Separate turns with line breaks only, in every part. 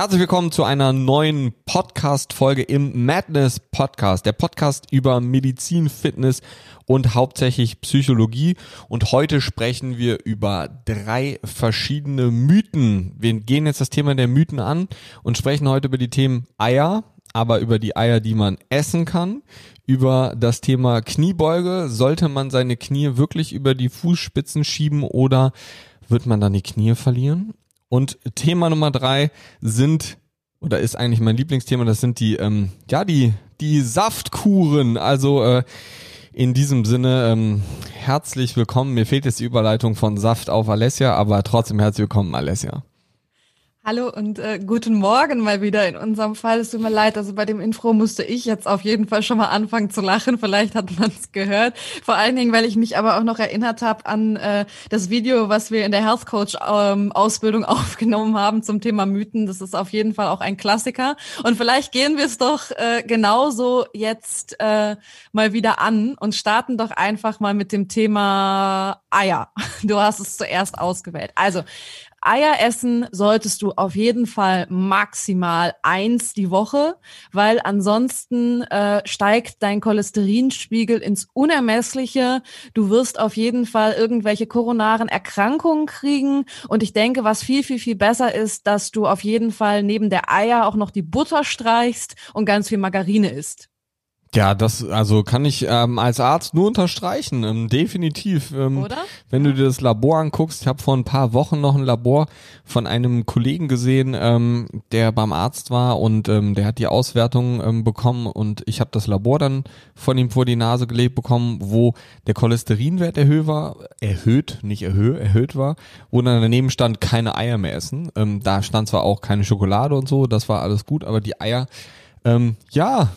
Herzlich willkommen zu einer neuen Podcast-Folge im Madness Podcast, der Podcast über Medizin, Fitness und hauptsächlich Psychologie. Und heute sprechen wir über drei verschiedene Mythen. Wir gehen jetzt das Thema der Mythen an und sprechen heute über die Themen Eier, aber über die Eier, die man essen kann, über das Thema Kniebeuge. Sollte man seine Knie wirklich über die Fußspitzen schieben oder wird man dann die Knie verlieren? Und Thema Nummer drei sind, oder ist eigentlich mein Lieblingsthema, das sind die, ähm, ja, die, die Saftkuren. Also äh, in diesem Sinne, ähm, herzlich willkommen. Mir fehlt jetzt die Überleitung von Saft auf Alessia, aber trotzdem herzlich willkommen, Alessia.
Hallo und äh, guten Morgen mal wieder in unserem Fall. Es tut mir leid, also bei dem Intro musste ich jetzt auf jeden Fall schon mal anfangen zu lachen. Vielleicht hat man es gehört. Vor allen Dingen, weil ich mich aber auch noch erinnert habe an äh, das Video, was wir in der Health Coach ähm, Ausbildung aufgenommen haben zum Thema Mythen. Das ist auf jeden Fall auch ein Klassiker. Und vielleicht gehen wir es doch äh, genauso jetzt äh, mal wieder an und starten doch einfach mal mit dem Thema Eier. Du hast es zuerst ausgewählt. Also Eier essen solltest du auf jeden Fall maximal eins die Woche, weil ansonsten äh, steigt dein Cholesterinspiegel ins Unermessliche. Du wirst auf jeden Fall irgendwelche koronaren Erkrankungen kriegen. Und ich denke, was viel, viel, viel besser ist, dass du auf jeden Fall neben der Eier auch noch die Butter streichst und ganz viel Margarine isst.
Ja, das also kann ich ähm, als Arzt nur unterstreichen, ähm, definitiv. Ähm, Oder? Wenn du dir das Labor anguckst, ich habe vor ein paar Wochen noch ein Labor von einem Kollegen gesehen, ähm, der beim Arzt war und ähm, der hat die Auswertung ähm, bekommen und ich habe das Labor dann von ihm vor die Nase gelegt bekommen, wo der Cholesterinwert erhöht war, erhöht, nicht erhöht, erhöht war, wo dann daneben stand, keine Eier mehr essen. Ähm, da stand zwar auch keine Schokolade und so, das war alles gut, aber die Eier ähm, ja,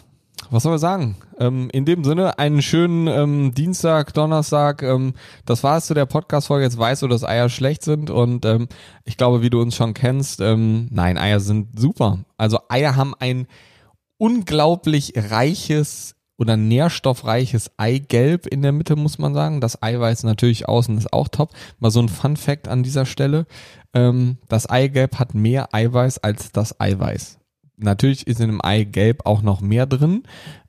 was soll man sagen? Ähm, in dem Sinne, einen schönen ähm, Dienstag, Donnerstag. Ähm, das war es zu der Podcast-Folge. Jetzt weißt du, dass Eier schlecht sind und ähm, ich glaube, wie du uns schon kennst, ähm, nein, Eier sind super. Also Eier haben ein unglaublich reiches oder nährstoffreiches Eigelb in der Mitte, muss man sagen. Das Eiweiß natürlich außen ist auch top. Mal so ein Fun Fact an dieser Stelle. Ähm, das Eigelb hat mehr Eiweiß als das Eiweiß. Natürlich ist in dem Eigelb auch noch mehr drin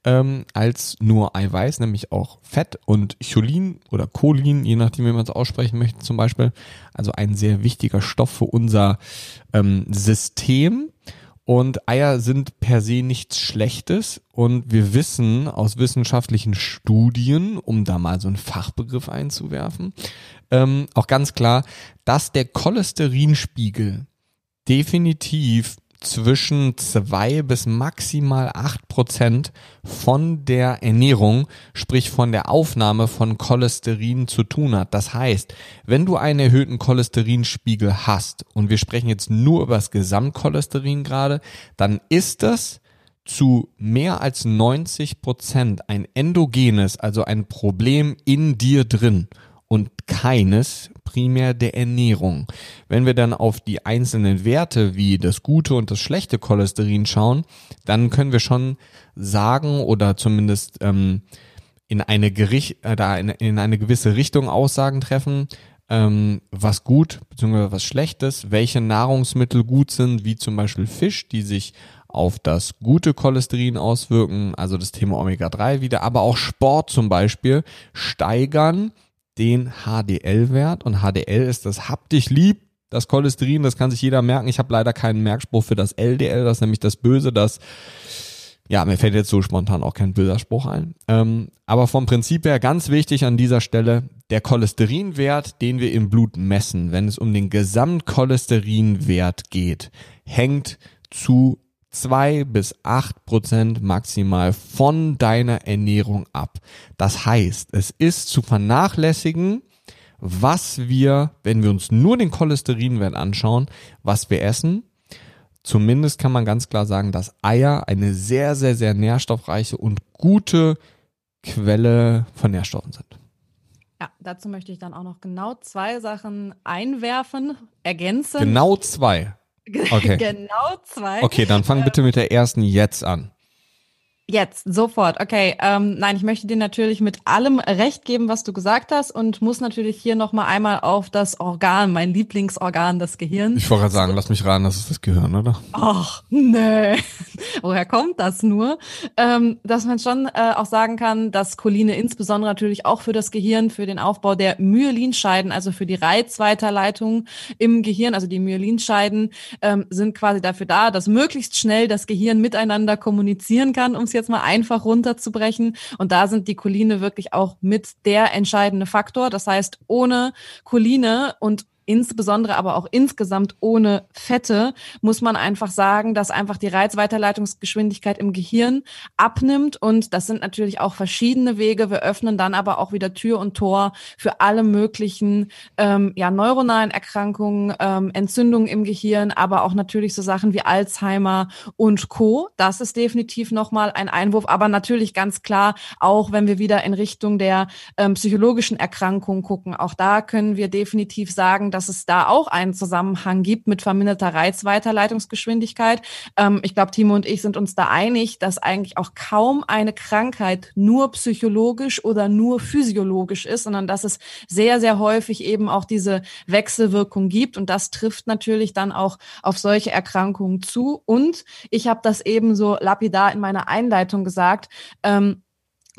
ähm, als nur Eiweiß, nämlich auch Fett und Cholin oder Cholin, je nachdem, wie man es aussprechen möchte zum Beispiel. Also ein sehr wichtiger Stoff für unser ähm, System. Und Eier sind per se nichts Schlechtes. Und wir wissen aus wissenschaftlichen Studien, um da mal so einen Fachbegriff einzuwerfen, ähm, auch ganz klar, dass der Cholesterinspiegel definitiv zwischen zwei bis maximal acht Prozent von der Ernährung, sprich von der Aufnahme von Cholesterin zu tun hat. Das heißt, wenn du einen erhöhten Cholesterinspiegel hast, und wir sprechen jetzt nur über das Gesamtcholesterin gerade, dann ist das zu mehr als 90 Prozent ein endogenes, also ein Problem in dir drin und keines primär der Ernährung. Wenn wir dann auf die einzelnen Werte wie das gute und das schlechte Cholesterin schauen, dann können wir schon sagen oder zumindest ähm, in eine Gericht, äh, in, in eine gewisse Richtung Aussagen treffen, ähm, was gut bzw. was schlechtes, welche Nahrungsmittel gut sind, wie zum Beispiel Fisch, die sich auf das gute Cholesterin auswirken, also das Thema Omega-3 wieder, aber auch Sport zum Beispiel steigern den HDL-Wert und HDL ist das hab dich lieb, das Cholesterin, das kann sich jeder merken. Ich habe leider keinen Merkspruch für das LDL, das ist nämlich das Böse, das ja, mir fällt jetzt so spontan auch kein böser Spruch ein. Ähm, aber vom Prinzip her ganz wichtig an dieser Stelle, der Cholesterinwert, den wir im Blut messen, wenn es um den Gesamtcholesterinwert geht, hängt zu zwei bis acht Prozent maximal von deiner Ernährung ab. Das heißt, es ist zu vernachlässigen, was wir, wenn wir uns nur den Cholesterinwert anschauen, was wir essen. Zumindest kann man ganz klar sagen, dass Eier eine sehr, sehr, sehr nährstoffreiche und gute Quelle von Nährstoffen sind.
Ja, dazu möchte ich dann auch noch genau zwei Sachen einwerfen, ergänzen.
Genau zwei.
Okay. genau zwei.
Okay, dann fang bitte mit der ersten jetzt an.
Jetzt, sofort. Okay, ähm, nein, ich möchte dir natürlich mit allem recht geben, was du gesagt hast und muss natürlich hier nochmal einmal auf das Organ, mein Lieblingsorgan, das Gehirn.
Ich wollte gerade sagen, lass mich raten, das ist das Gehirn, oder?
Ach, nee. Woher kommt das nur? Ähm, dass man schon äh, auch sagen kann, dass Choline insbesondere natürlich auch für das Gehirn, für den Aufbau der Myelinscheiden, also für die Reizweiterleitung im Gehirn, also die Myelinscheiden ähm, sind quasi dafür da, dass möglichst schnell das Gehirn miteinander kommunizieren kann, um jetzt mal einfach runterzubrechen. Und da sind die Choline wirklich auch mit der entscheidende Faktor. Das heißt, ohne Choline und insbesondere aber auch insgesamt ohne Fette, muss man einfach sagen, dass einfach die Reizweiterleitungsgeschwindigkeit im Gehirn abnimmt. Und das sind natürlich auch verschiedene Wege. Wir öffnen dann aber auch wieder Tür und Tor für alle möglichen ähm, ja, neuronalen Erkrankungen, ähm, Entzündungen im Gehirn, aber auch natürlich so Sachen wie Alzheimer und Co. Das ist definitiv nochmal ein Einwurf. Aber natürlich ganz klar, auch wenn wir wieder in Richtung der ähm, psychologischen Erkrankungen gucken, auch da können wir definitiv sagen, dass es da auch einen Zusammenhang gibt mit verminderter Reizweiterleitungsgeschwindigkeit. Ähm, ich glaube, Timo und ich sind uns da einig, dass eigentlich auch kaum eine Krankheit nur psychologisch oder nur physiologisch ist, sondern dass es sehr, sehr häufig eben auch diese Wechselwirkung gibt. Und das trifft natürlich dann auch auf solche Erkrankungen zu. Und ich habe das eben so lapidar in meiner Einleitung gesagt. Ähm,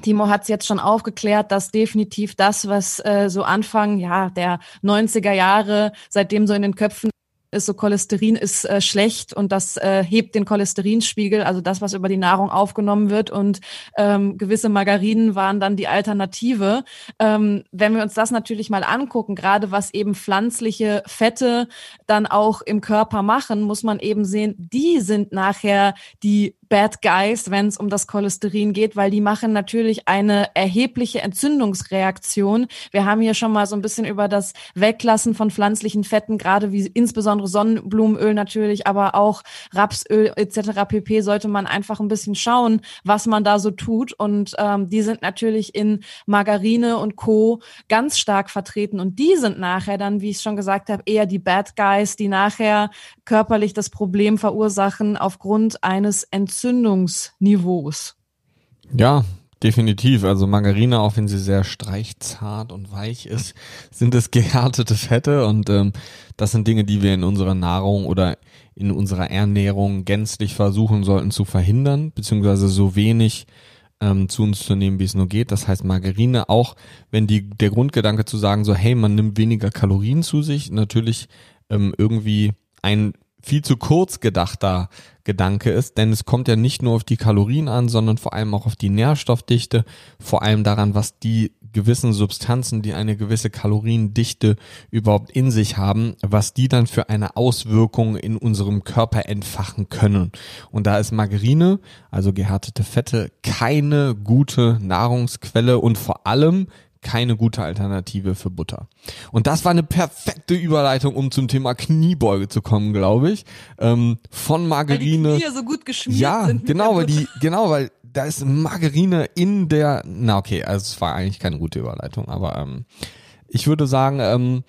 Timo hat es jetzt schon aufgeklärt, dass definitiv das, was äh, so Anfang ja der 90er Jahre, seitdem so in den Köpfen ist so Cholesterin ist äh, schlecht und das äh, hebt den Cholesterinspiegel, also das, was über die Nahrung aufgenommen wird. Und ähm, gewisse Margarinen waren dann die Alternative. Ähm, wenn wir uns das natürlich mal angucken, gerade was eben pflanzliche Fette dann auch im Körper machen, muss man eben sehen, die sind nachher die Bad Guys, wenn es um das Cholesterin geht, weil die machen natürlich eine erhebliche Entzündungsreaktion. Wir haben hier schon mal so ein bisschen über das Weglassen von pflanzlichen Fetten, gerade wie insbesondere Sonnenblumenöl natürlich, aber auch Rapsöl etc. pp. sollte man einfach ein bisschen schauen, was man da so tut. Und ähm, die sind natürlich in Margarine und Co. ganz stark vertreten. Und die sind nachher dann, wie ich schon gesagt habe, eher die Bad Guys, die nachher körperlich das Problem verursachen aufgrund eines Entzündungsreaktions. Entzündungsniveaus.
Ja, definitiv. Also Margarine, auch wenn sie sehr streichzart und weich ist, sind es gehärtete Fette und ähm, das sind Dinge, die wir in unserer Nahrung oder in unserer Ernährung gänzlich versuchen sollten zu verhindern, beziehungsweise so wenig ähm, zu uns zu nehmen, wie es nur geht. Das heißt Margarine, auch wenn die der Grundgedanke zu sagen, so hey, man nimmt weniger Kalorien zu sich, natürlich ähm, irgendwie ein viel zu kurz gedachter Gedanke ist, denn es kommt ja nicht nur auf die Kalorien an, sondern vor allem auch auf die Nährstoffdichte, vor allem daran, was die gewissen Substanzen, die eine gewisse Kaloriendichte überhaupt in sich haben, was die dann für eine Auswirkung in unserem Körper entfachen können. Und da ist Margarine, also gehärtete Fette, keine gute Nahrungsquelle und vor allem keine gute Alternative für Butter. Und das war eine perfekte Überleitung, um zum Thema Kniebeuge zu kommen, glaube ich. Ähm, von Margarine. Weil die
Knie so gut geschmiert
ja,
sind.
Ja, genau, weil die, genau, weil da ist Margarine in der, na okay, also es war eigentlich keine gute Überleitung, aber ähm, ich würde sagen, ähm,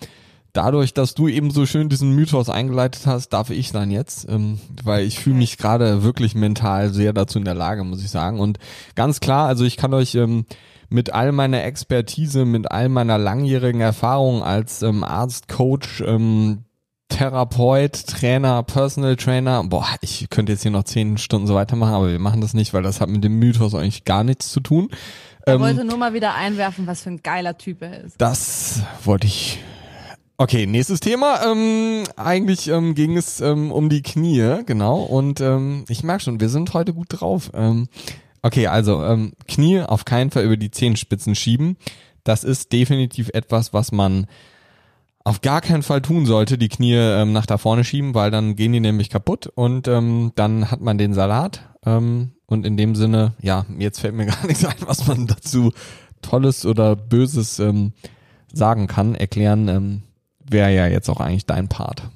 dadurch, dass du eben so schön diesen Mythos eingeleitet hast, darf ich dann jetzt, ähm, weil ich fühle mich gerade wirklich mental sehr dazu in der Lage, muss ich sagen. Und ganz klar, also ich kann euch ähm, mit all meiner Expertise, mit all meiner langjährigen Erfahrung als ähm, Arzt, Coach, ähm, Therapeut, Trainer, Personal Trainer, boah, ich könnte jetzt hier noch zehn Stunden so weitermachen, aber wir machen das nicht, weil das hat mit dem Mythos eigentlich gar nichts zu tun.
Er ähm, wollte nur mal wieder einwerfen, was für ein geiler Typ er ist.
Das wollte ich. Okay, nächstes Thema. Ähm, eigentlich ähm, ging es ähm, um die Knie, genau. Und ähm, ich merke schon, wir sind heute gut drauf. Ähm, Okay, also ähm, Knie auf keinen Fall über die Zehenspitzen schieben. Das ist definitiv etwas, was man auf gar keinen Fall tun sollte, die Knie ähm, nach da vorne schieben, weil dann gehen die nämlich kaputt und ähm, dann hat man den Salat. Ähm, und in dem Sinne, ja, jetzt fällt mir gar nichts ein, was man dazu Tolles oder Böses ähm, sagen kann. Erklären ähm, wäre ja jetzt auch eigentlich dein Part.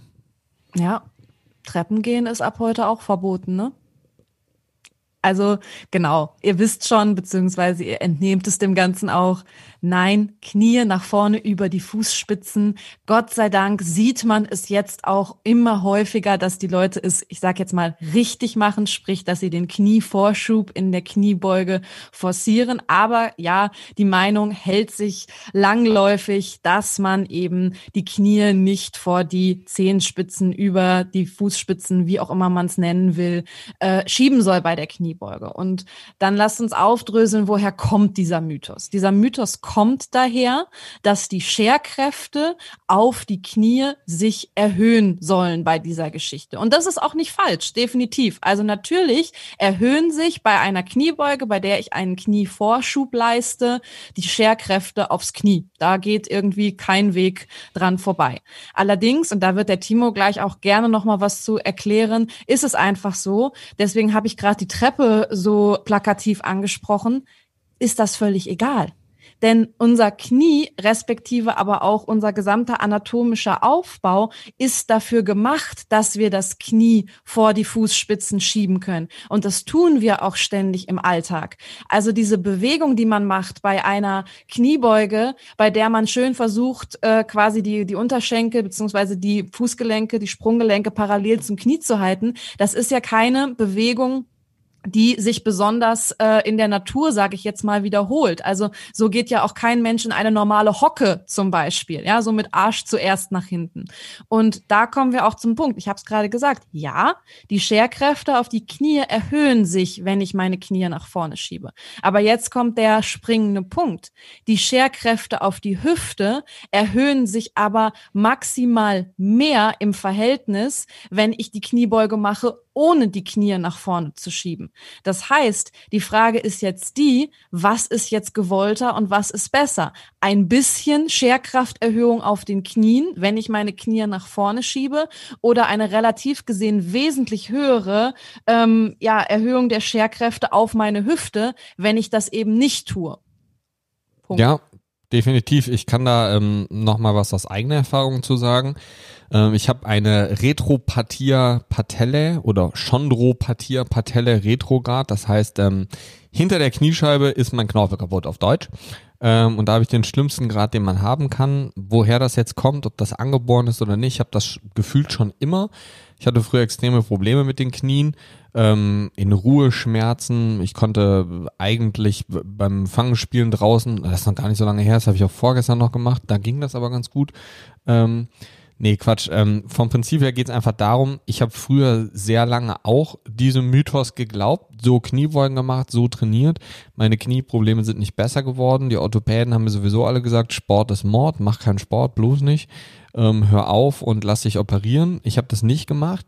Ja, Treppen gehen ist ab heute auch verboten, ne? Also genau, ihr wisst schon, beziehungsweise ihr entnehmt es dem Ganzen auch. Nein, Knie nach vorne über die Fußspitzen. Gott sei Dank sieht man es jetzt auch immer häufiger, dass die Leute es, ich sage jetzt mal, richtig machen, sprich, dass sie den Knievorschub in der Kniebeuge forcieren. Aber ja, die Meinung hält sich langläufig, dass man eben die Knie nicht vor die Zehenspitzen über die Fußspitzen, wie auch immer man es nennen will, äh, schieben soll bei der Kniebeuge. Und dann lasst uns aufdröseln, woher kommt dieser Mythos. Dieser Mythos kommt daher, dass die Scherkräfte auf die Knie sich erhöhen sollen bei dieser Geschichte. Und das ist auch nicht falsch, definitiv. Also natürlich erhöhen sich bei einer Kniebeuge, bei der ich einen Knievorschub leiste, die Scherkräfte aufs Knie. Da geht irgendwie kein Weg dran vorbei. Allerdings, und da wird der Timo gleich auch gerne noch mal was zu erklären, ist es einfach so, deswegen habe ich gerade die Treppe so plakativ angesprochen, ist das völlig egal. Denn unser Knie, respektive aber auch unser gesamter anatomischer Aufbau, ist dafür gemacht, dass wir das Knie vor die Fußspitzen schieben können. Und das tun wir auch ständig im Alltag. Also diese Bewegung, die man macht bei einer Kniebeuge, bei der man schön versucht, äh, quasi die, die Unterschenkel beziehungsweise die Fußgelenke, die Sprunggelenke parallel zum Knie zu halten, das ist ja keine Bewegung, die sich besonders äh, in der Natur, sage ich jetzt mal, wiederholt. Also so geht ja auch kein Mensch in eine normale Hocke zum Beispiel, ja, so mit Arsch zuerst nach hinten. Und da kommen wir auch zum Punkt. Ich habe es gerade gesagt. Ja, die Scherkräfte auf die Knie erhöhen sich, wenn ich meine Knie nach vorne schiebe. Aber jetzt kommt der springende Punkt. Die Scherkräfte auf die Hüfte erhöhen sich aber maximal mehr im Verhältnis, wenn ich die Kniebeuge mache ohne die Knie nach vorne zu schieben. Das heißt, die Frage ist jetzt die, was ist jetzt gewollter und was ist besser? Ein bisschen Scherkrafterhöhung auf den Knien, wenn ich meine Knie nach vorne schiebe, oder eine relativ gesehen wesentlich höhere ähm, ja, Erhöhung der Scherkräfte auf meine Hüfte, wenn ich das eben nicht tue.
Punkt. Ja, definitiv. Ich kann da ähm, noch mal was aus eigener Erfahrung zu sagen. Ähm, ich habe eine Retropathia patelle oder Chondropathia patelle retrograd. Das heißt, ähm, hinter der Kniescheibe ist mein Knorpel kaputt auf Deutsch. Ähm, und da habe ich den schlimmsten Grad, den man haben kann. Woher das jetzt kommt, ob das angeboren ist oder nicht, ich habe das gefühlt schon immer. Ich hatte früher extreme Probleme mit den Knien, ähm, in Ruhe Schmerzen. Ich konnte eigentlich beim Fangenspielen draußen, das ist noch gar nicht so lange her, das habe ich auch vorgestern noch gemacht, da ging das aber ganz gut. Ähm, Nee, Quatsch. Ähm, vom Prinzip her geht es einfach darum, ich habe früher sehr lange auch diesem Mythos geglaubt, so Kniebeugen gemacht, so trainiert. Meine Knieprobleme sind nicht besser geworden. Die Orthopäden haben mir sowieso alle gesagt, Sport ist Mord, mach keinen Sport, bloß nicht. Ähm, hör auf und lass dich operieren. Ich habe das nicht gemacht.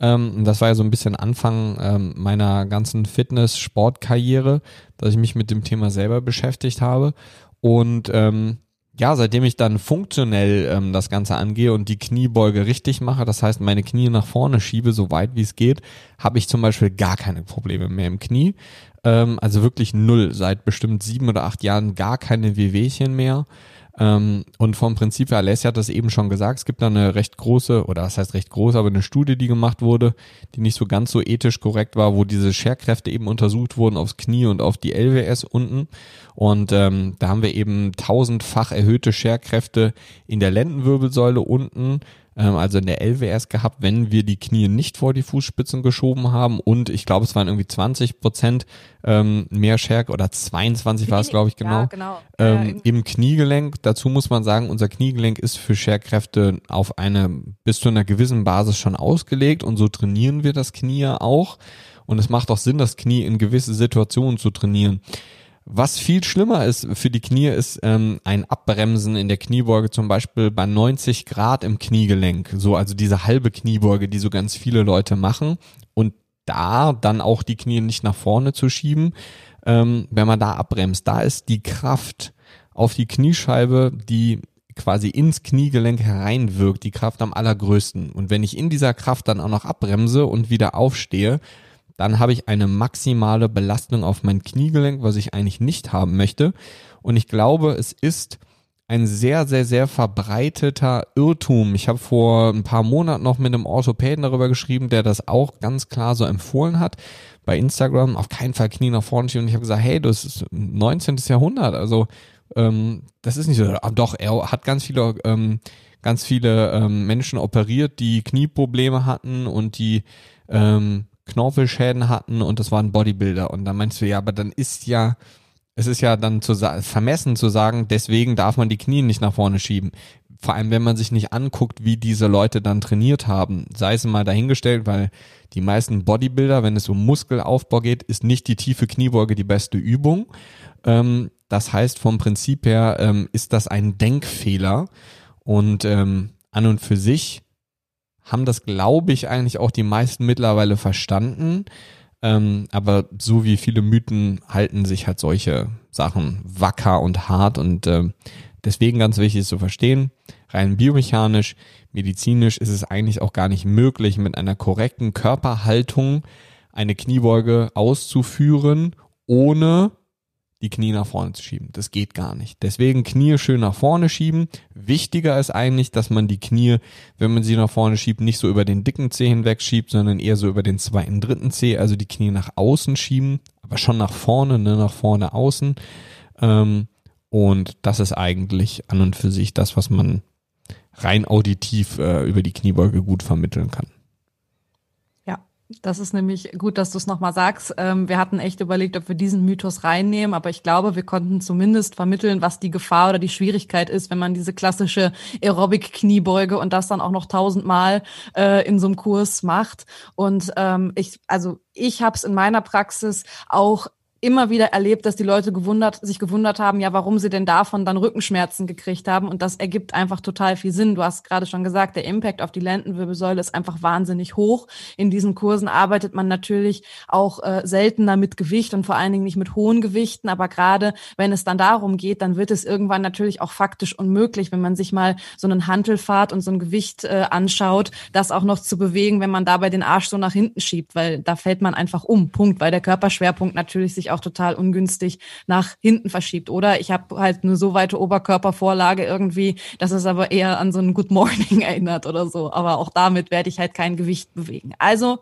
Ähm, das war ja so ein bisschen Anfang ähm, meiner ganzen Fitness-Sportkarriere, dass ich mich mit dem Thema selber beschäftigt habe. Und ähm, ja, seitdem ich dann funktionell ähm, das Ganze angehe und die Kniebeuge richtig mache, das heißt meine Knie nach vorne schiebe, so weit wie es geht, habe ich zum Beispiel gar keine Probleme mehr im Knie. Ähm, also wirklich null, seit bestimmt sieben oder acht Jahren gar keine Wehwehchen mehr. Ähm, und vom Prinzip her, Alessia hat das eben schon gesagt, es gibt da eine recht große, oder das heißt recht groß, aber eine Studie, die gemacht wurde, die nicht so ganz so ethisch korrekt war, wo diese Scherkräfte eben untersucht wurden aufs Knie und auf die LWS unten. Und ähm, da haben wir eben tausendfach erhöhte Scherkräfte in der Lendenwirbelsäule unten, also in der LWS gehabt, wenn wir die Knie nicht vor die Fußspitzen geschoben haben und ich glaube, es waren irgendwie 20 Prozent ähm, mehr Stärke oder 22 war es, glaube ich, genau, ja, genau. Ähm, im Kniegelenk. Dazu muss man sagen, unser Kniegelenk ist für Scherkräfte auf eine bis zu einer gewissen Basis schon ausgelegt und so trainieren wir das Knie auch. Und es macht auch Sinn, das Knie in gewisse Situationen zu trainieren. Was viel schlimmer ist für die Knie, ist ähm, ein Abbremsen in der Kniebeuge, zum Beispiel bei 90 Grad im Kniegelenk. So, also diese halbe Kniebeuge, die so ganz viele Leute machen. Und da dann auch die Knie nicht nach vorne zu schieben, ähm, wenn man da abbremst. Da ist die Kraft auf die Kniescheibe, die quasi ins Kniegelenk hereinwirkt, die Kraft am allergrößten. Und wenn ich in dieser Kraft dann auch noch abbremse und wieder aufstehe, dann habe ich eine maximale Belastung auf mein Kniegelenk, was ich eigentlich nicht haben möchte. Und ich glaube, es ist ein sehr, sehr, sehr verbreiteter Irrtum. Ich habe vor ein paar Monaten noch mit einem Orthopäden darüber geschrieben, der das auch ganz klar so empfohlen hat bei Instagram. Auf keinen Fall Knie nach vorne schieben. Und ich habe gesagt, hey, das ist 19. Jahrhundert. Also ähm, das ist nicht so. Aber doch, er hat ganz viele, ähm, ganz viele ähm, Menschen operiert, die Knieprobleme hatten und die ähm, Knorpelschäden hatten und das waren Bodybuilder. Und dann meinst du, ja, aber dann ist ja es ist ja dann zu vermessen zu sagen, deswegen darf man die Knie nicht nach vorne schieben. Vor allem, wenn man sich nicht anguckt, wie diese Leute dann trainiert haben. Sei es mal dahingestellt, weil die meisten Bodybuilder, wenn es um Muskelaufbau geht, ist nicht die tiefe Kniebeuge die beste Übung. Ähm, das heißt, vom Prinzip her ähm, ist das ein Denkfehler. Und ähm, an und für sich haben das, glaube ich, eigentlich auch die meisten mittlerweile verstanden. Ähm, aber so wie viele Mythen halten sich halt solche Sachen wacker und hart und äh, deswegen ganz wichtig zu verstehen, rein biomechanisch, medizinisch ist es eigentlich auch gar nicht möglich, mit einer korrekten Körperhaltung eine Kniebeuge auszuführen, ohne die Knie nach vorne zu schieben. Das geht gar nicht. Deswegen Knie schön nach vorne schieben. Wichtiger ist eigentlich, dass man die Knie, wenn man sie nach vorne schiebt, nicht so über den dicken Zeh hinweg schiebt, sondern eher so über den zweiten, dritten Zeh, also die Knie nach außen schieben, aber schon nach vorne, ne, nach vorne außen. Ähm, und das ist eigentlich an und für sich das, was man rein auditiv äh, über die Kniebeuge gut vermitteln kann.
Das ist nämlich gut, dass du es nochmal sagst. Ähm, wir hatten echt überlegt, ob wir diesen Mythos reinnehmen, aber ich glaube, wir konnten zumindest vermitteln, was die Gefahr oder die Schwierigkeit ist, wenn man diese klassische Aerobic-Kniebeuge und das dann auch noch tausendmal äh, in so einem Kurs macht. Und ähm, ich, also ich habe es in meiner Praxis auch immer wieder erlebt, dass die Leute gewundert, sich gewundert haben, ja, warum sie denn davon dann Rückenschmerzen gekriegt haben. Und das ergibt einfach total viel Sinn. Du hast gerade schon gesagt, der Impact auf die Lendenwirbelsäule ist einfach wahnsinnig hoch. In diesen Kursen arbeitet man natürlich auch äh, seltener mit Gewicht und vor allen Dingen nicht mit hohen Gewichten. Aber gerade wenn es dann darum geht, dann wird es irgendwann natürlich auch faktisch unmöglich, wenn man sich mal so einen Hantelfahrt und so ein Gewicht äh, anschaut, das auch noch zu bewegen, wenn man dabei den Arsch so nach hinten schiebt, weil da fällt man einfach um. Punkt, weil der Körperschwerpunkt natürlich sich auch total ungünstig nach hinten verschiebt. Oder ich habe halt eine so weite Oberkörpervorlage irgendwie, dass es aber eher an so ein Good Morning erinnert oder so. Aber auch damit werde ich halt kein Gewicht bewegen. Also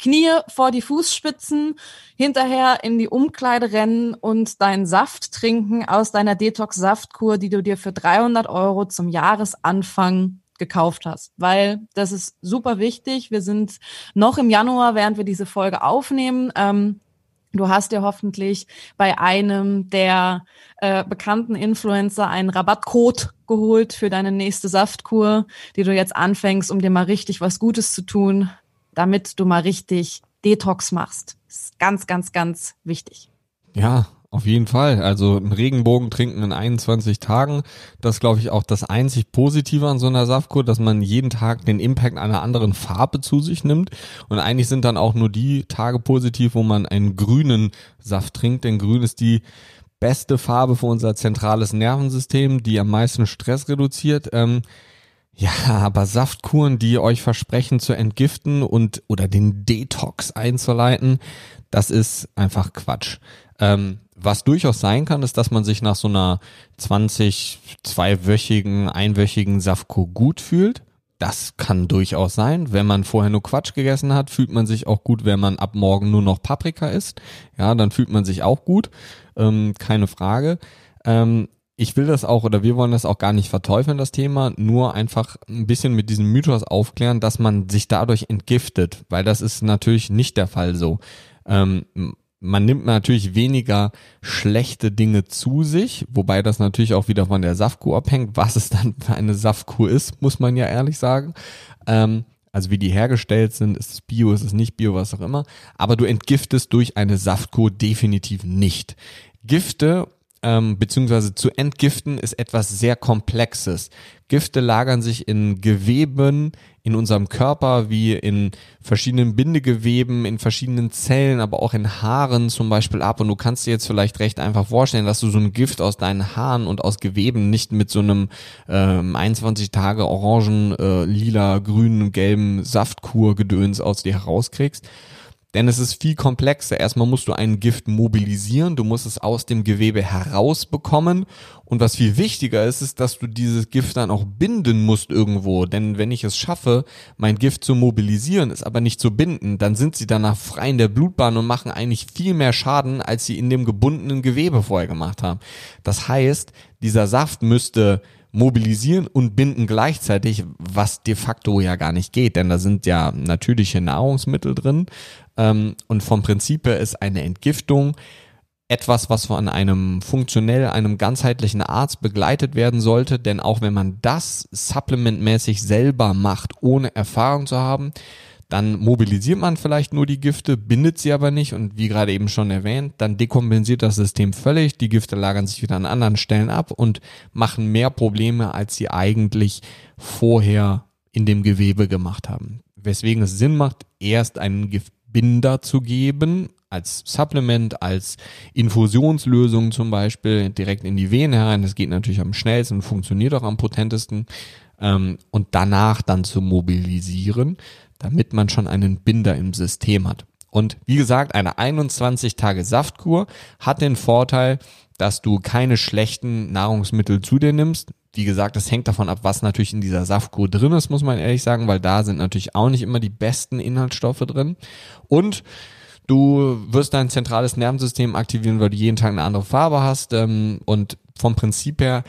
Knie vor die Fußspitzen, hinterher in die Umkleide rennen und deinen Saft trinken aus deiner Detox-Saftkur, die du dir für 300 Euro zum Jahresanfang gekauft hast, weil das ist super wichtig. Wir sind noch im Januar, während wir diese Folge aufnehmen. Ähm, Du hast dir hoffentlich bei einem der äh, bekannten Influencer einen Rabattcode geholt für deine nächste Saftkur, die du jetzt anfängst, um dir mal richtig was Gutes zu tun, damit du mal richtig Detox machst. Das ist ganz, ganz, ganz wichtig.
Ja, auf jeden Fall. Also ein Regenbogen trinken in 21 Tagen, das glaube ich auch das einzig Positive an so einer Saftkur, dass man jeden Tag den Impact einer anderen Farbe zu sich nimmt. Und eigentlich sind dann auch nur die Tage positiv, wo man einen grünen Saft trinkt, denn grün ist die beste Farbe für unser zentrales Nervensystem, die am meisten Stress reduziert. Ähm, ja, aber Saftkuren, die euch versprechen zu entgiften und oder den Detox einzuleiten, das ist einfach Quatsch. Ähm, was durchaus sein kann, ist, dass man sich nach so einer 20, zweiwöchigen, einwöchigen Saftkur gut fühlt. Das kann durchaus sein. Wenn man vorher nur Quatsch gegessen hat, fühlt man sich auch gut, wenn man ab morgen nur noch Paprika isst. Ja, dann fühlt man sich auch gut. Ähm, keine Frage. Ähm, ich will das auch oder wir wollen das auch gar nicht verteufeln, das Thema, nur einfach ein bisschen mit diesem Mythos aufklären, dass man sich dadurch entgiftet, weil das ist natürlich nicht der Fall so. Ähm, man nimmt natürlich weniger schlechte Dinge zu sich, wobei das natürlich auch wieder von der Saftkur abhängt. Was es dann für eine Saftkur ist, muss man ja ehrlich sagen. Ähm, also wie die hergestellt sind, ist es Bio, ist es nicht Bio, was auch immer. Aber du entgiftest durch eine Saftkur definitiv nicht. Gifte ähm, beziehungsweise zu entgiften ist etwas sehr Komplexes. Gifte lagern sich in Geweben in unserem Körper, wie in verschiedenen Bindegeweben, in verschiedenen Zellen, aber auch in Haaren zum Beispiel ab. Und du kannst dir jetzt vielleicht recht einfach vorstellen, dass du so ein Gift aus deinen Haaren und aus Geweben nicht mit so einem ähm, 21 Tage orangen, äh, lila, grünen, gelben Saftkur-Gedöns aus dir herauskriegst Denn es ist viel komplexer. Erstmal musst du ein Gift mobilisieren, du musst es aus dem Gewebe herausbekommen. Und was viel wichtiger ist, ist, dass du dieses Gift dann auch binden musst irgendwo. Denn wenn ich es schaffe, mein Gift zu mobilisieren, es aber nicht zu binden, dann sind sie danach frei in der Blutbahn und machen eigentlich viel mehr Schaden, als sie in dem gebundenen Gewebe vorher gemacht haben. Das heißt, dieser Saft müsste mobilisieren und binden gleichzeitig, was de facto ja gar nicht geht, denn da sind ja natürliche Nahrungsmittel drin ähm, und vom Prinzip her ist eine Entgiftung etwas, was von einem funktionell, einem ganzheitlichen Arzt begleitet werden sollte, denn auch wenn man das supplementmäßig selber macht, ohne Erfahrung zu haben, dann mobilisiert man vielleicht nur die Gifte, bindet sie aber nicht. Und wie gerade eben schon erwähnt, dann dekompensiert das System völlig, die Gifte lagern sich wieder an anderen Stellen ab und machen mehr Probleme, als sie eigentlich vorher in dem Gewebe gemacht haben. Weswegen es Sinn macht, erst einen Giftbinder zu geben, als Supplement, als Infusionslösung zum Beispiel direkt in die Venen herein. Das geht natürlich am schnellsten und funktioniert auch am potentesten. Ähm, und danach dann zu mobilisieren, damit man schon einen Binder im System hat. Und wie gesagt, eine 21 Tage Saftkur hat den Vorteil, dass du keine schlechten Nahrungsmittel zu dir nimmst. Wie gesagt, das hängt davon ab, was natürlich in dieser Saftkur drin ist, muss man ehrlich sagen, weil da sind natürlich auch nicht immer die besten Inhaltsstoffe drin. Und du wirst dein zentrales Nervensystem aktivieren, weil du jeden Tag eine andere Farbe hast. Ähm, und vom Prinzip her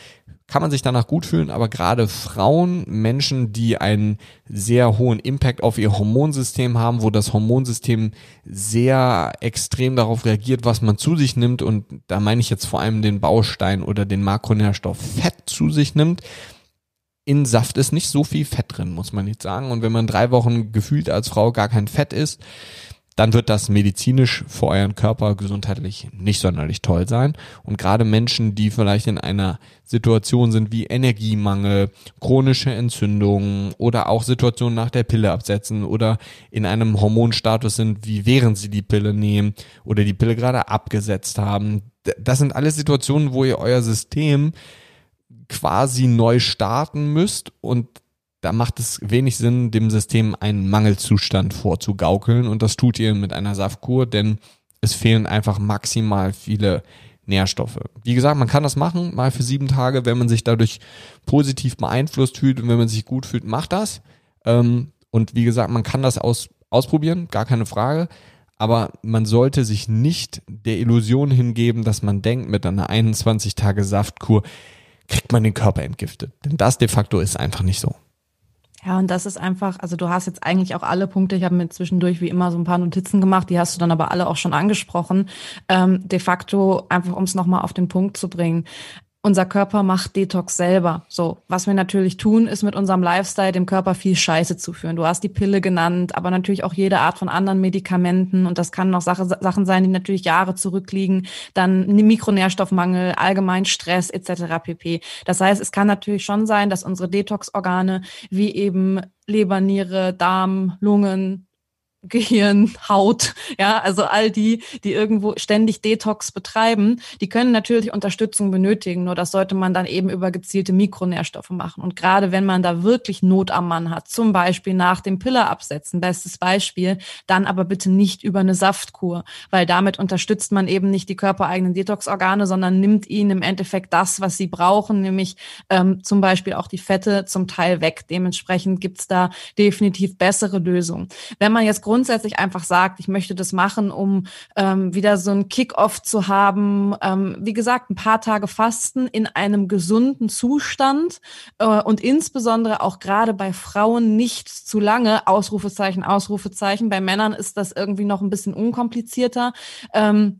kann man sich danach gut fühlen, aber gerade Frauen, Menschen, die einen sehr hohen Impact auf ihr Hormonsystem haben, wo das Hormonsystem sehr extrem darauf reagiert, was man zu sich nimmt und da meine ich jetzt vor allem den Baustein oder den Makronährstoff Fett zu sich nimmt, in Saft ist nicht so viel Fett drin, muss man nicht sagen. Und wenn man drei Wochen gefühlt als Frau gar kein Fett isst, dann wird das medizinisch für euren Körper gesundheitlich nicht sonderlich toll sein. Und gerade Menschen, die vielleicht in einer Situation sind wie Energiemangel, chronische Entzündungen oder auch Situationen nach der Pille absetzen oder in einem Hormonstatus sind, wie während sie die Pille nehmen oder die Pille gerade abgesetzt haben. Das sind alles Situationen, wo ihr euer System quasi neu starten müsst und da macht es wenig Sinn, dem System einen Mangelzustand vorzugaukeln und das tut ihr mit einer Saftkur, denn es fehlen einfach maximal viele Nährstoffe. Wie gesagt, man kann das machen, mal für sieben Tage, wenn man sich dadurch positiv beeinflusst fühlt und wenn man sich gut fühlt, macht das. Ähm, und wie gesagt, man kann das aus, ausprobieren, gar keine Frage. Aber man sollte sich nicht der Illusion hingeben, dass man denkt, mit einer 21 Tage Saftkur kriegt man den Körper entgiftet. Denn das de facto ist einfach nicht so.
Ja, und das ist einfach, also du hast jetzt eigentlich auch alle Punkte, ich habe mir zwischendurch wie immer so ein paar Notizen gemacht, die hast du dann aber alle auch schon angesprochen. Ähm, de facto, einfach um es nochmal auf den Punkt zu bringen, unser Körper macht Detox selber. So, was wir natürlich tun, ist mit unserem Lifestyle dem Körper viel Scheiße zuführen. Du hast die Pille genannt, aber natürlich auch jede Art von anderen Medikamenten und das kann noch Sache, Sachen sein, die natürlich Jahre zurückliegen. Dann Mikronährstoffmangel, allgemein Stress etc. pp. Das heißt, es kann natürlich schon sein, dass unsere Detox-Organe wie eben Leber, Niere, Darm, Lungen, Gehirn, Haut, ja, also all die, die irgendwo ständig Detox betreiben, die können natürlich Unterstützung benötigen, nur das sollte man dann eben über gezielte Mikronährstoffe machen. Und gerade wenn man da wirklich Not am Mann hat, zum Beispiel nach dem Piller absetzen, bestes Beispiel, dann aber bitte nicht über eine Saftkur, weil damit unterstützt man eben nicht die körpereigenen Detox-Organe, sondern nimmt ihnen im Endeffekt das, was sie brauchen, nämlich ähm, zum Beispiel auch die Fette zum Teil weg. Dementsprechend gibt's da definitiv bessere Lösungen. Wenn man jetzt grundsätzlich einfach sagt, ich möchte das machen, um ähm, wieder so ein Kick-off zu haben, ähm, wie gesagt, ein paar Tage Fasten in einem gesunden Zustand äh, und insbesondere auch gerade bei Frauen nicht zu lange, Ausrufezeichen, Ausrufezeichen. Bei Männern ist das irgendwie noch ein bisschen unkomplizierter. Ähm,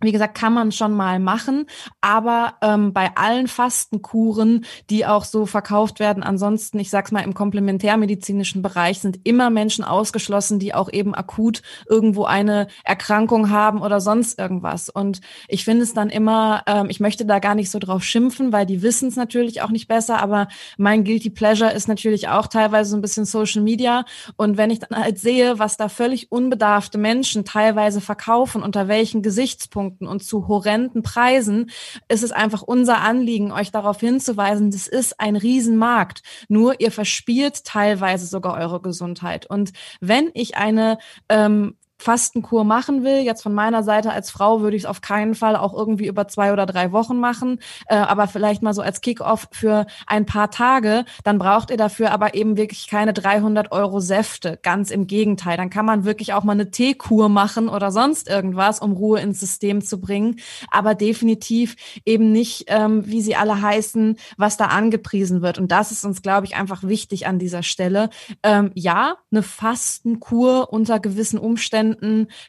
wie gesagt, kann man schon mal machen, aber ähm, bei allen Fastenkuren, die auch so verkauft werden, ansonsten, ich sag's mal, im komplementärmedizinischen Bereich sind immer Menschen ausgeschlossen, die auch eben akut irgendwo eine Erkrankung haben oder sonst irgendwas. Und ich finde es dann immer, ähm, ich möchte da gar nicht so drauf schimpfen, weil die wissen es natürlich auch nicht besser, aber mein Guilty Pleasure ist natürlich auch teilweise so ein bisschen Social Media. Und wenn ich dann halt sehe, was da völlig unbedarfte Menschen teilweise verkaufen, unter welchen Gesichtspunkten, Schwerpunkten und zu horrenden Preisen, ist es einfach unser Anliegen, euch darauf hinzuweisen, das ist ein Riesenmarkt. Nur ihr verspielt teilweise sogar eure Gesundheit. Und wenn ich eine ähm, Fastenkur machen will, jetzt von meiner Seite als Frau würde ich es auf keinen Fall auch irgendwie über zwei oder drei Wochen machen, äh, aber vielleicht mal so als Kickoff für ein paar Tage, dann braucht ihr dafür aber eben wirklich keine 300 Euro Säfte. Ganz im Gegenteil, dann kann man wirklich auch mal eine Teekur machen oder sonst irgendwas, um Ruhe ins System zu bringen, aber definitiv eben nicht, ähm, wie sie alle heißen, was da angepriesen wird. Und das ist uns, glaube ich, einfach wichtig an dieser Stelle. Ähm, ja, eine Fastenkur unter gewissen Umständen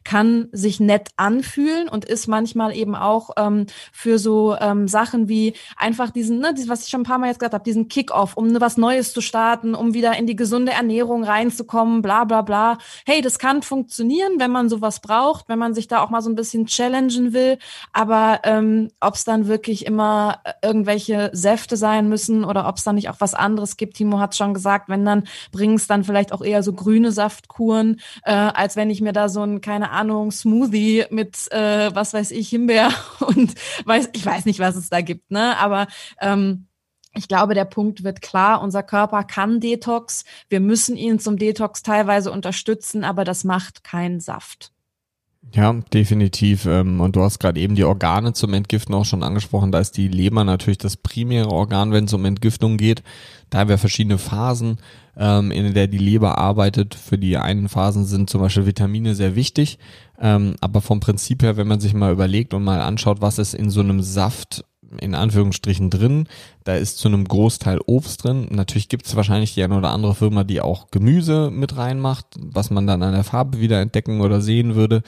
kann sich nett anfühlen und ist manchmal eben auch ähm, für so ähm, Sachen wie einfach diesen, ne, was ich schon ein paar Mal jetzt gesagt habe, diesen Kick-off, um was Neues zu starten, um wieder in die gesunde Ernährung reinzukommen, bla bla bla. Hey, das kann funktionieren, wenn man sowas braucht, wenn man sich da auch mal so ein bisschen challengen will. Aber ähm, ob es dann wirklich immer äh, irgendwelche Säfte sein müssen oder ob es dann nicht auch was anderes gibt, Timo hat schon gesagt, wenn dann bringen es dann vielleicht auch eher so grüne Saftkuren, äh, als wenn ich mir da so ein, keine Ahnung, Smoothie mit, äh, was weiß ich, Himbeer und weiß, ich weiß nicht, was es da gibt, ne? Aber ähm, ich glaube, der Punkt wird klar. Unser Körper kann Detox. Wir müssen ihn zum Detox teilweise unterstützen, aber das macht keinen Saft.
Ja, definitiv. Ähm, und du hast gerade eben die Organe zum Entgiften auch schon angesprochen. Da ist die Leber natürlich das primäre Organ, wenn es um Entgiftung geht. Da haben wir verschiedene Phasen, ähm, in der die Leber arbeitet. Für die einen Phasen sind zum Beispiel Vitamine sehr wichtig. Ähm, aber vom Prinzip her, wenn man sich mal überlegt und mal anschaut, was ist in so einem Saft in Anführungsstrichen drin. Da ist zu einem Großteil Obst drin. Natürlich gibt es wahrscheinlich die eine oder andere Firma, die auch Gemüse mit reinmacht, was man dann an der Farbe wieder entdecken oder sehen würde.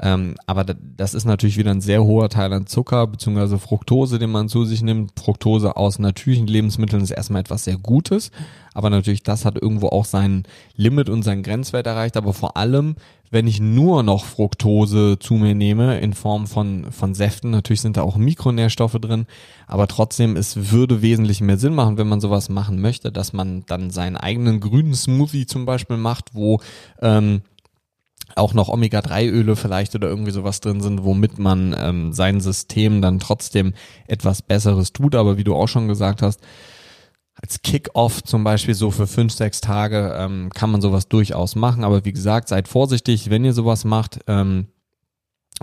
Ähm, aber das ist natürlich wieder ein sehr hoher Teil an Zucker bzw. Fructose, den man zu sich nimmt. Fructose aus natürlichen Lebensmitteln ist erstmal etwas sehr Gutes. Aber natürlich, das hat irgendwo auch sein Limit und sein Grenzwert erreicht. Aber vor allem wenn ich nur noch Fructose zu mir nehme in Form von, von Säften, natürlich sind da auch Mikronährstoffe drin, aber trotzdem, es würde wesentlich mehr Sinn machen, wenn man sowas machen möchte, dass man dann seinen eigenen grünen Smoothie zum Beispiel macht, wo ähm, auch noch Omega-3-Öle vielleicht oder irgendwie sowas drin sind, womit man ähm, sein System dann trotzdem etwas Besseres tut. Aber wie du auch schon gesagt hast, als Kick-Off zum Beispiel so für fünf, sechs Tage ähm, kann man sowas durchaus machen. Aber wie gesagt, seid vorsichtig, wenn ihr sowas macht. Ähm,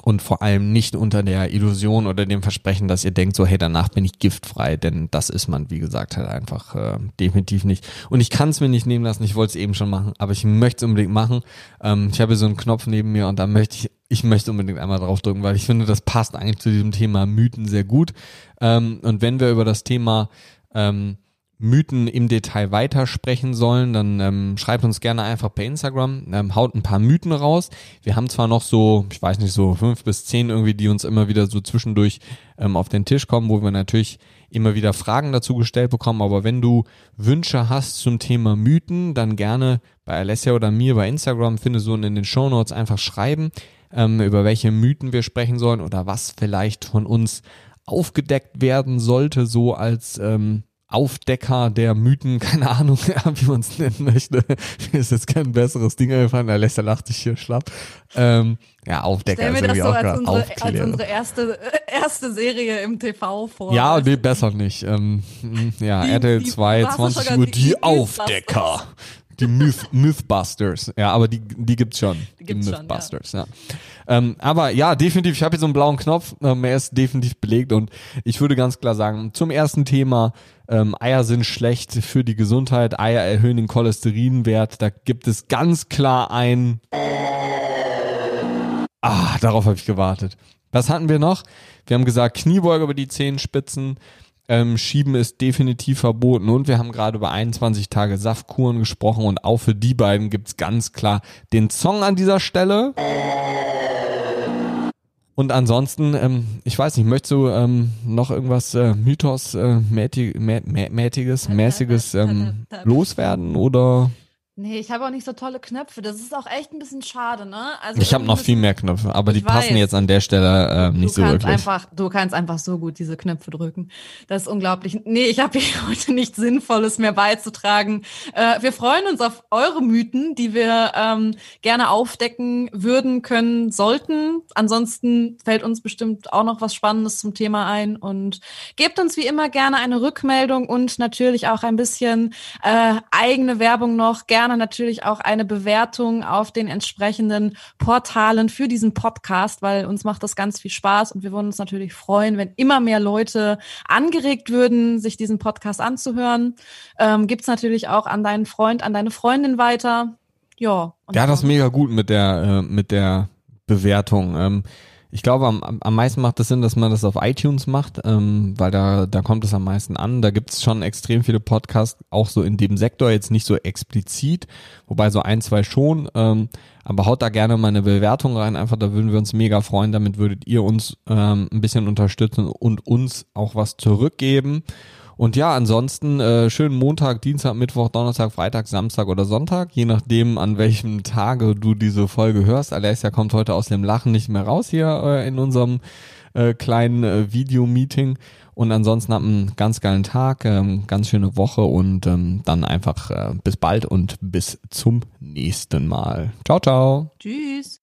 und vor allem nicht unter der Illusion oder dem Versprechen, dass ihr denkt, so hey, danach bin ich giftfrei, denn das ist man, wie gesagt, halt einfach äh, definitiv nicht. Und ich kann es mir nicht nehmen lassen, ich wollte es eben schon machen, aber ich möchte es unbedingt machen. Ähm, ich habe so einen Knopf neben mir und da möchte ich, ich möchte unbedingt einmal drauf drücken, weil ich finde, das passt eigentlich zu diesem Thema Mythen sehr gut. Ähm, und wenn wir über das Thema ähm, Mythen im Detail weitersprechen sollen, dann ähm, schreibt uns gerne einfach per Instagram, ähm, haut ein paar Mythen raus. Wir haben zwar noch so, ich weiß nicht, so fünf bis zehn irgendwie, die uns immer wieder so zwischendurch ähm, auf den Tisch kommen, wo wir natürlich immer wieder Fragen dazu gestellt bekommen. Aber wenn du Wünsche hast zum Thema Mythen, dann gerne bei Alessia oder mir bei Instagram, finde so in den Show Notes einfach schreiben, ähm, über welche Mythen wir sprechen sollen oder was vielleicht von uns aufgedeckt werden sollte, so als ähm, Aufdecker der Mythen, keine Ahnung, wie man es nennen möchte. Mir ist jetzt kein besseres Ding eingefallen, lässt lacht sich hier schlapp. Ähm, ja, Aufdecker
Stell
ist irgendwie
so
auch
als unsere, als unsere erste, äh, erste Serie im TV vor.
Ja, nee, besser nicht. Ähm, ja, die, RTL 2, 20 Uhr, die, die Aufdecker. Die Myth, Mythbusters. Ja, aber die, die gibt's schon. Die, gibt's die Mythbusters, schon, ja. ja. Ähm, aber ja, definitiv, ich habe hier so einen blauen Knopf, ähm, er ist definitiv belegt und ich würde ganz klar sagen, zum ersten Thema, ähm, Eier sind schlecht für die Gesundheit, Eier erhöhen den Cholesterinwert, da gibt es ganz klar ein... Ah, darauf habe ich gewartet. Was hatten wir noch? Wir haben gesagt, Kniebeuge über die Zehenspitzen, ähm, Schieben ist definitiv verboten und wir haben gerade über 21 Tage Saftkuren gesprochen und auch für die beiden gibt's ganz klar den Song an dieser Stelle. Und ansonsten, ähm, ich weiß nicht, möchtest du ähm, noch irgendwas äh, Mythos äh, mäßiges, mäßiges ähm, loswerden oder?
Nee, ich habe auch nicht so tolle Knöpfe. Das ist auch echt ein bisschen schade, ne?
Also ich habe noch viel mehr Knöpfe, aber die passen weiß. jetzt an der Stelle äh, nicht du so wirklich.
Einfach, du kannst einfach so gut diese Knöpfe drücken. Das ist unglaublich. Nee, ich habe hier heute nichts Sinnvolles mehr beizutragen. Äh, wir freuen uns auf eure Mythen, die wir ähm, gerne aufdecken würden, können, sollten. Ansonsten fällt uns bestimmt auch noch was Spannendes zum Thema ein. Und gebt uns wie immer gerne eine Rückmeldung und natürlich auch ein bisschen äh, eigene Werbung noch. Gerne gerne natürlich auch eine Bewertung auf den entsprechenden Portalen für diesen Podcast, weil uns macht das ganz viel Spaß und wir würden uns natürlich freuen, wenn immer mehr Leute angeregt würden, sich diesen Podcast anzuhören. Ähm, Gibt natürlich auch an deinen Freund, an deine Freundin weiter. Ja.
Ja, das ist mega gut mit der, äh, mit der Bewertung. Ähm, ich glaube, am, am meisten macht es Sinn, dass man das auf iTunes macht, ähm, weil da, da kommt es am meisten an. Da gibt es schon extrem viele Podcasts, auch so in dem Sektor, jetzt nicht so explizit, wobei so ein, zwei schon. Ähm, aber haut da gerne mal eine Bewertung rein, einfach, da würden wir uns mega freuen. Damit würdet ihr uns ähm, ein bisschen unterstützen und uns auch was zurückgeben. Und ja, ansonsten äh, schönen Montag, Dienstag, Mittwoch, Donnerstag, Freitag, Samstag oder Sonntag, je nachdem, an welchem Tage du diese Folge hörst. Alessia kommt heute aus dem Lachen nicht mehr raus hier äh, in unserem äh, kleinen äh, Video-Meeting. Und ansonsten habt einen ganz geilen Tag, ähm, ganz schöne Woche und ähm, dann einfach äh, bis bald und bis zum nächsten Mal. Ciao, ciao.
Tschüss.